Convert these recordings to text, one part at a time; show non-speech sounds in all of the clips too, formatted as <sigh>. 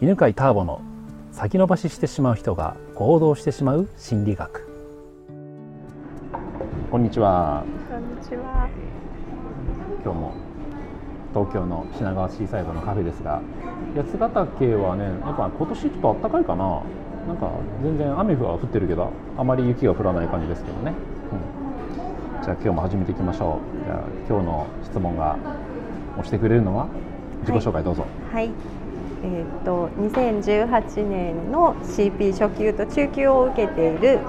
犬飼ターボの先延ばししてしまう人が行動してしまう心理学。こんにちは。こんにちは。今日も東京の品川シーサイドのカフェですが八ヶ岳はねやっぱ今年ちょっと暖かいかな。なんか全然雨は降ってるけどあまり雪が降らない感じですけどね、うん、じゃあ今日も始めていきましょう。じゃあ今日の質問が押してくれるのは自己紹介どうぞ、はい。えっ、と2018年の CP 初級と中級を受けている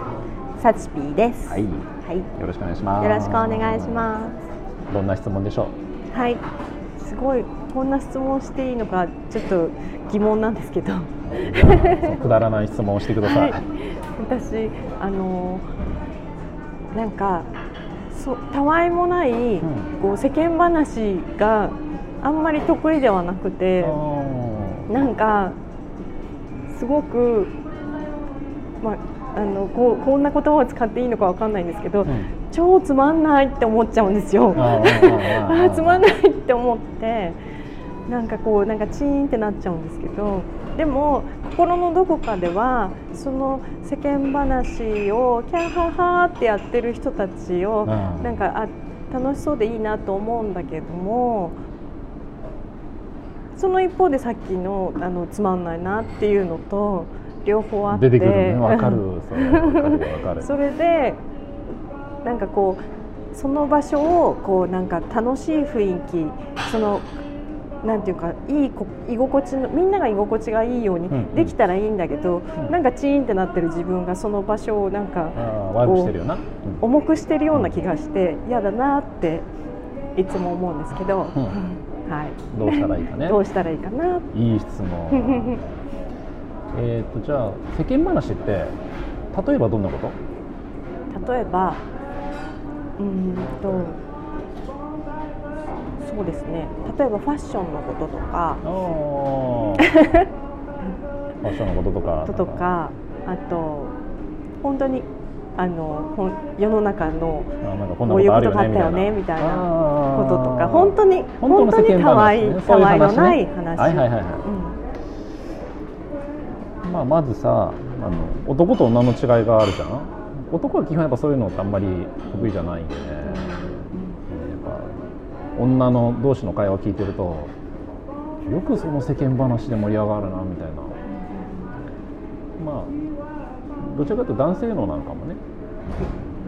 サチピーです。はい、はい。よよろしくお願いしますろしくお願いしますどんな質問でしょす。はい。すごいこんな質問していいのかちょっと疑問なんですけど。くだらない質問をしてください、<laughs> はい私あのなんかそうたわいもない、んこう世間話があんまり得意ではなくて。なんかすごく、まあ、あのこうこんな言葉を使っていいのかわかんないんですけど、うん。超つまんないって思っちゃうんですよ。ああつまんないって思ってなんかこうなんかチーンってなっちゃうんですけどでも心のどこかではその世間話をキャーハーハーってやってる人たちをうん。なんかあ楽しそうでいいなと思うんだけどもその一方でさっきのあのつまんないなっていうのと両方あって。出てくるね <laughs> わかる。それわかるそれでなんかこうその場所をこうなんか楽しい雰囲気そのなんていうかいいこ居心地のみんなが居心地がいいようにうんうん。できたらいいんだけど、うん。なんかチーンってなってる自分がその場所をなんかあー悪くしてるよな、うん重くしてるような気がして嫌だなっていつも思うんですけど、うんはい、どうしたらいいかね。どうしたらいいかな。いい質問。<laughs> えっとじゃあ世間話って例えばどんなこと？例えばうーんとそうですね。例えばファッションのこととか。<laughs> ファッションのこととか。こととかあと本当にあの世の中のこういうことがあったよよねみたいな。こととか本当に本当にたわいたわいのない話ね話はいはいはい。はいまあ、まずさあの男と女の違いがあるじゃん。男は基本やっぱそういうのってあんまり得意じゃないんでね、やっぱ女の同士の会話を聞いてるとよくその世間話で盛り上がるなみたいな。まあどちらかというと男性のなんかもね。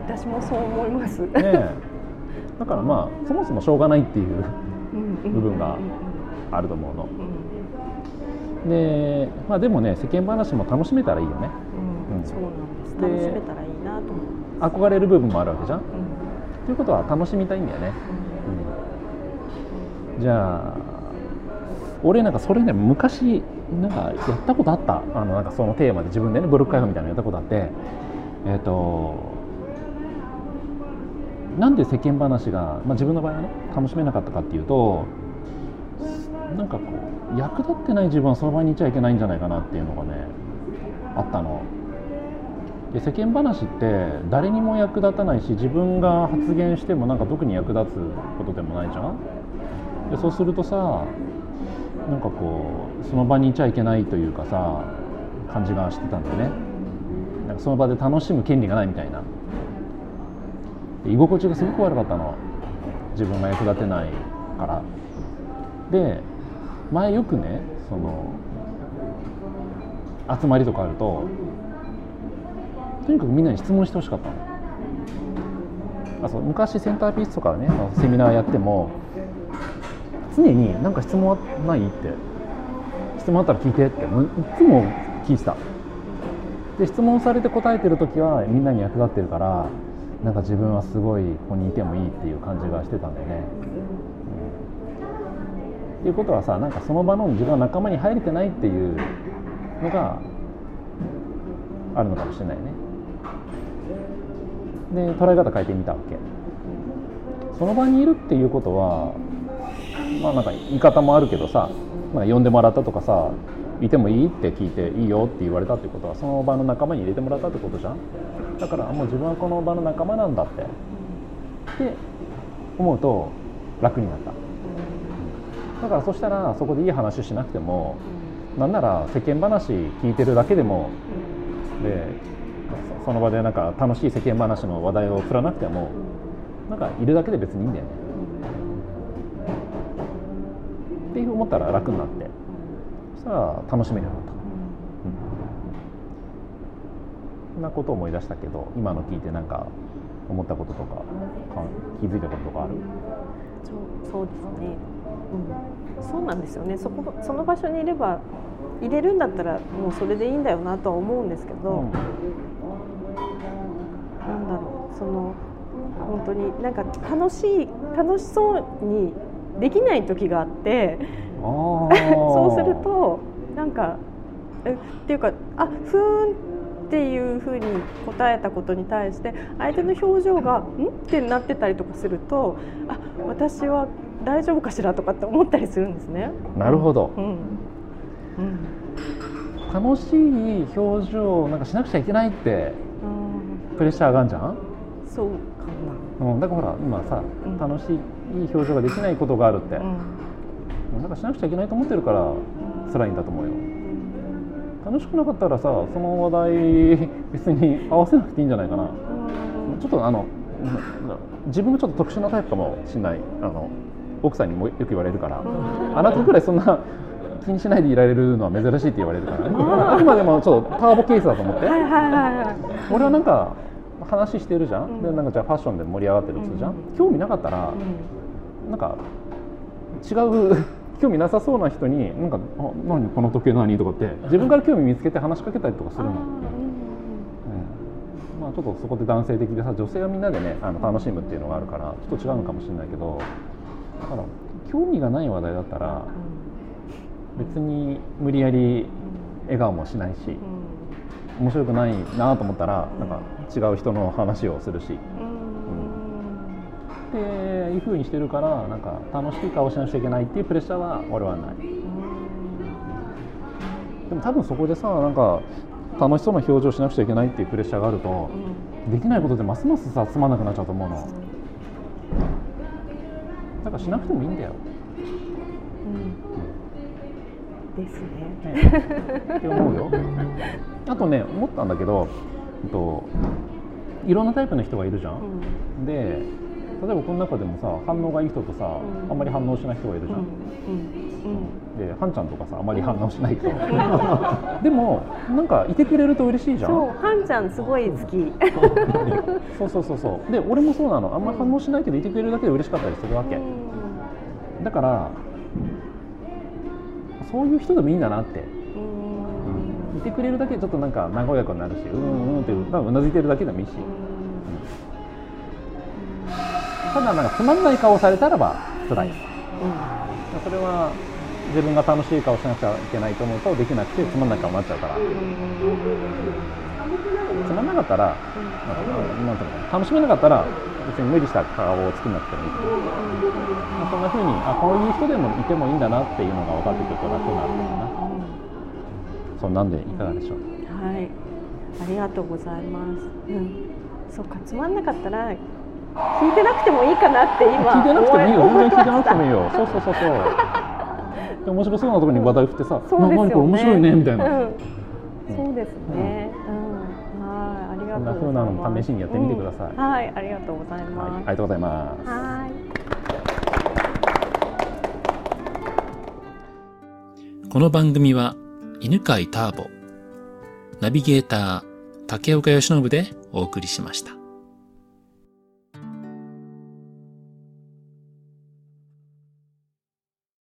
私もそう思います。ねえ。だからまあそもそもしょうがないっていう部部分があると思うの。うんで,、まあ、でもね世間話も楽しめたらいいよね。うん。うん。そうなんでです。楽しめたらいいなと思う。憧れる部分もあるわけじゃん。うん。ということは楽しみたいんだよね、うん。じゃあ俺なんかそれね昔なんかやったことあった。あのなんかそのテーマで自分でねブロック開放みたいなのやったことあって。えっ、となんで世間話が、まあ、自分の場合はね楽しめなかったかっていうとなんかこう役立ってない自分はその場にいちゃいけないんじゃないかなっていうのがねあったの。で世間話って誰にも役立たないし自分が発言してもなんか特に役立つことでもないじゃん。でそうするとさなんかこうその場にいちゃいけないというかさ感じがしてたんだよね。なんかその場で楽しむ権利がないみたいな。居心地がすごく悪かったの。自分が役立てないから。で前よくねその集まりとかあるととにかくみんなに質問してほしかったの。あそう昔センターピースとかねセミナーやっても常に「何か質問ない?」って「質問あったら聞いて」って。もういつも聞いてた。で質問されて答えてる時はみんなに役立ってるからなんか自分はすごいここにいてもいいっていう感じがしてたんだよね、うん。っていうことはさなんかその場の自分は仲間に入れてないっていうのがあるのかもしれないね。で捉え方変えてみたわけ。その場にいるっていうことはまあなんか言い方もあるけどさ、まあ、呼んでもらったとかさいてもいいって聞いていいよって言われたってことはその場の仲間に入れてもらったってことじゃん。だからもう自分はこの場の仲間なんだって。って思うと楽になった。だからそしたらそこでいい話しなくてもなんなら世間話聞いてるだけでも、でその場でなんか楽しい世間話の話題を振らなくてもなんかいるだけで別にいいんだよね。思ったら楽になって。そしたら楽しめるようになった。そん。なことを思い出したけど今の聞いてなんか思ったこととか気づいたこととかある？そうそうですね、うん、そうなんですよね。そこその場所にいれば入れるんだったらもうそれでいいんだよなとは思うんですけど、うん、なんだろう。その本当になんか楽しい楽しそうにできない時があって <laughs> そうするとなんかえっていうかあふーんっていうふうに答えたことに対して相手の表情が「ん?」ってなってたりとかするとあ私は大丈夫かしらとかって思ったりするんですね。なるほど、うん。うん、楽しい表情なんかしなくちゃいけないってプレッシャーがあるじゃん？そうかな、うん、だからほら今さ、うん、楽しい表情ができないことがあるって、うん、なんかしなくちゃいけないと思ってるから辛いんだと思うよ。楽しくなかったらさその話題別に合わせなくていいんじゃないかな、ちょっとあの自分がちょっと特殊なタイプかもしれない。あの奥さんにもよく言われるから、あなたくらいそんな気にしないでいられるのは珍しいって言われるから、ね、あくまでもちょっとターボケースだと思って、俺はなんか話してるじゃん、でなんかじゃあファッションで盛り上がってるとするじゃん、興味なかったら、なんか違う興味なさそうな人に「なんかあ何この時計何?」とかって自分から興味見つけて話しかけたりとかするの。うんまあ、ちょっとそこで男性的でさ女性はみんなでねあの楽しむっていうのがあるからちょっと違うのかもしれないけどだから興味がない話題だったら別に無理やり笑顔もしないし面白くないなと思ったらなんか違う人の話をするし。いうふうにしてるからなんか楽しい顔しなくちゃいけないっていうプレッシャーは俺はない。でも多分そこでさなんか楽しそうな表情しなくちゃいけないっていうプレッシャーがあると、できないことでますますさつまんなくなっちゃうと思うの。だからしなくてもいいんだよ、うん、ですね、ね。って思うよ。あとね思ったんだけど、と、いろんなタイプの人がいるじゃん、うん、で例えばこの中でもさ反応がいい人とさ、うん、あんまり反応しない人がいるじゃん、うん、でハンちゃんとかさあんまり反応しない人。<laughs> でもなんかいてくれると嬉しいじゃん。そうハンちゃんすごい好き。そう。そうそうそうで俺もそうなの。あんまり反応しないけどいてくれるだけで嬉しかったりするわけ、だからそういう人でもいいんだなって、うん、いてくれるだけでちょっとなんか和やかになるしうんうんってうなずいてるだけでもいいし、ただなんかつまんない顔されたらば辛い、うん、それは自分が楽しい顔しなくちゃいけないと思うとできなくてつまんない顔になっちゃうから、つまんなかったら、なんていうの楽しめなかったら別に無理した顔を作んなくてもいい、まあ、そんなふうにあこういう人でもいてもいいんだなっていうのが分かってくると楽になるのかな、そんなんでいかがでしょう。はい。ありがとうございます、うん、そうかつまんなかったら聞いてなくてもいいかなって今聞いてなくてもいいよ。全然聞いてなくてもいいよ。そうそうそうそう。で面白そうなところに話題振ってさ「そうですよね、面白いね」みたいな、うん、そうですね、うん、はいありがとうこんな風なのも試しにやってみてください、はいありがとうございます、ありがとうございます。はい。この番組は犬飼ターボナビゲーター竹岡由伸でお送りしました。